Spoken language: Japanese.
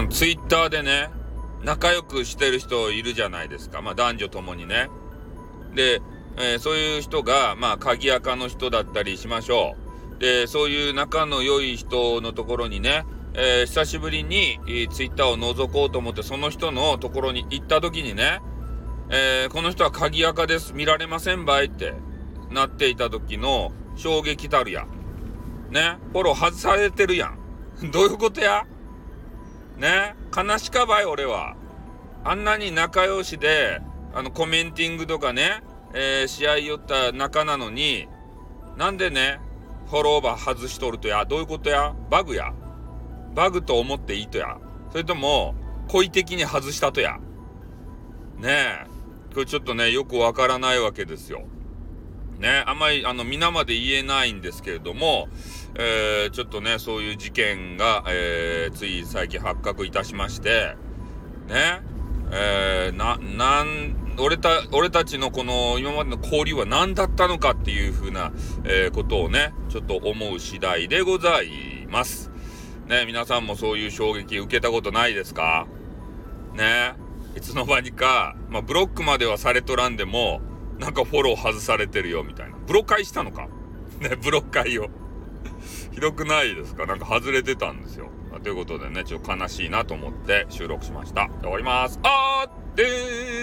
あの、ツイッターでね、仲良くしてる人いるじゃないですか。まあ男女ともにね。で、えー、そういう人が、まあ鍵垢の人だったりしましょう。で、そういう仲の良い人のところにね、えー、久しぶりに、えー、ツイッターを覗こうと思ってその人のところに行った時にね、えー、この人は鍵垢です。見られませんばいってなっていた時の衝撃たるや。ね？フォロー外されてるやん。どういうことや？ね。悲しかばい、俺は。あんなに仲良しで、あの、コメンティングとかね、えー、試合寄った仲なのに、なんでね、フォローバー外しとるとや、どういうことや？バグや？バグと思っていいとや？それとも、故意的に外したとや？ねえ。これちょっとね、よくわからないわけですよ。ね、あんまり、あの、皆まで言えないんですけれども、えー、ちょっとね、そういう事件が、えー、つい最近発覚いたしまして、ね、えー、な、なん、俺た、俺たちのこの今までの交流は何だったのかっていうふうな、えー、ことをね、ちょっと思う次第でございます。ね、皆さんもそういう衝撃受けたことないですか？ね、いつの間にか、まあ、ブロックまではされとらんでも、なんかフォロー外されてるよみたいな。ブロッしたのか？ね、ブロッカーを。ひどくないですか？なんか外れてたんですよ。ということでね、ちょっと悲しいなと思って収録しました。終わります。あーでー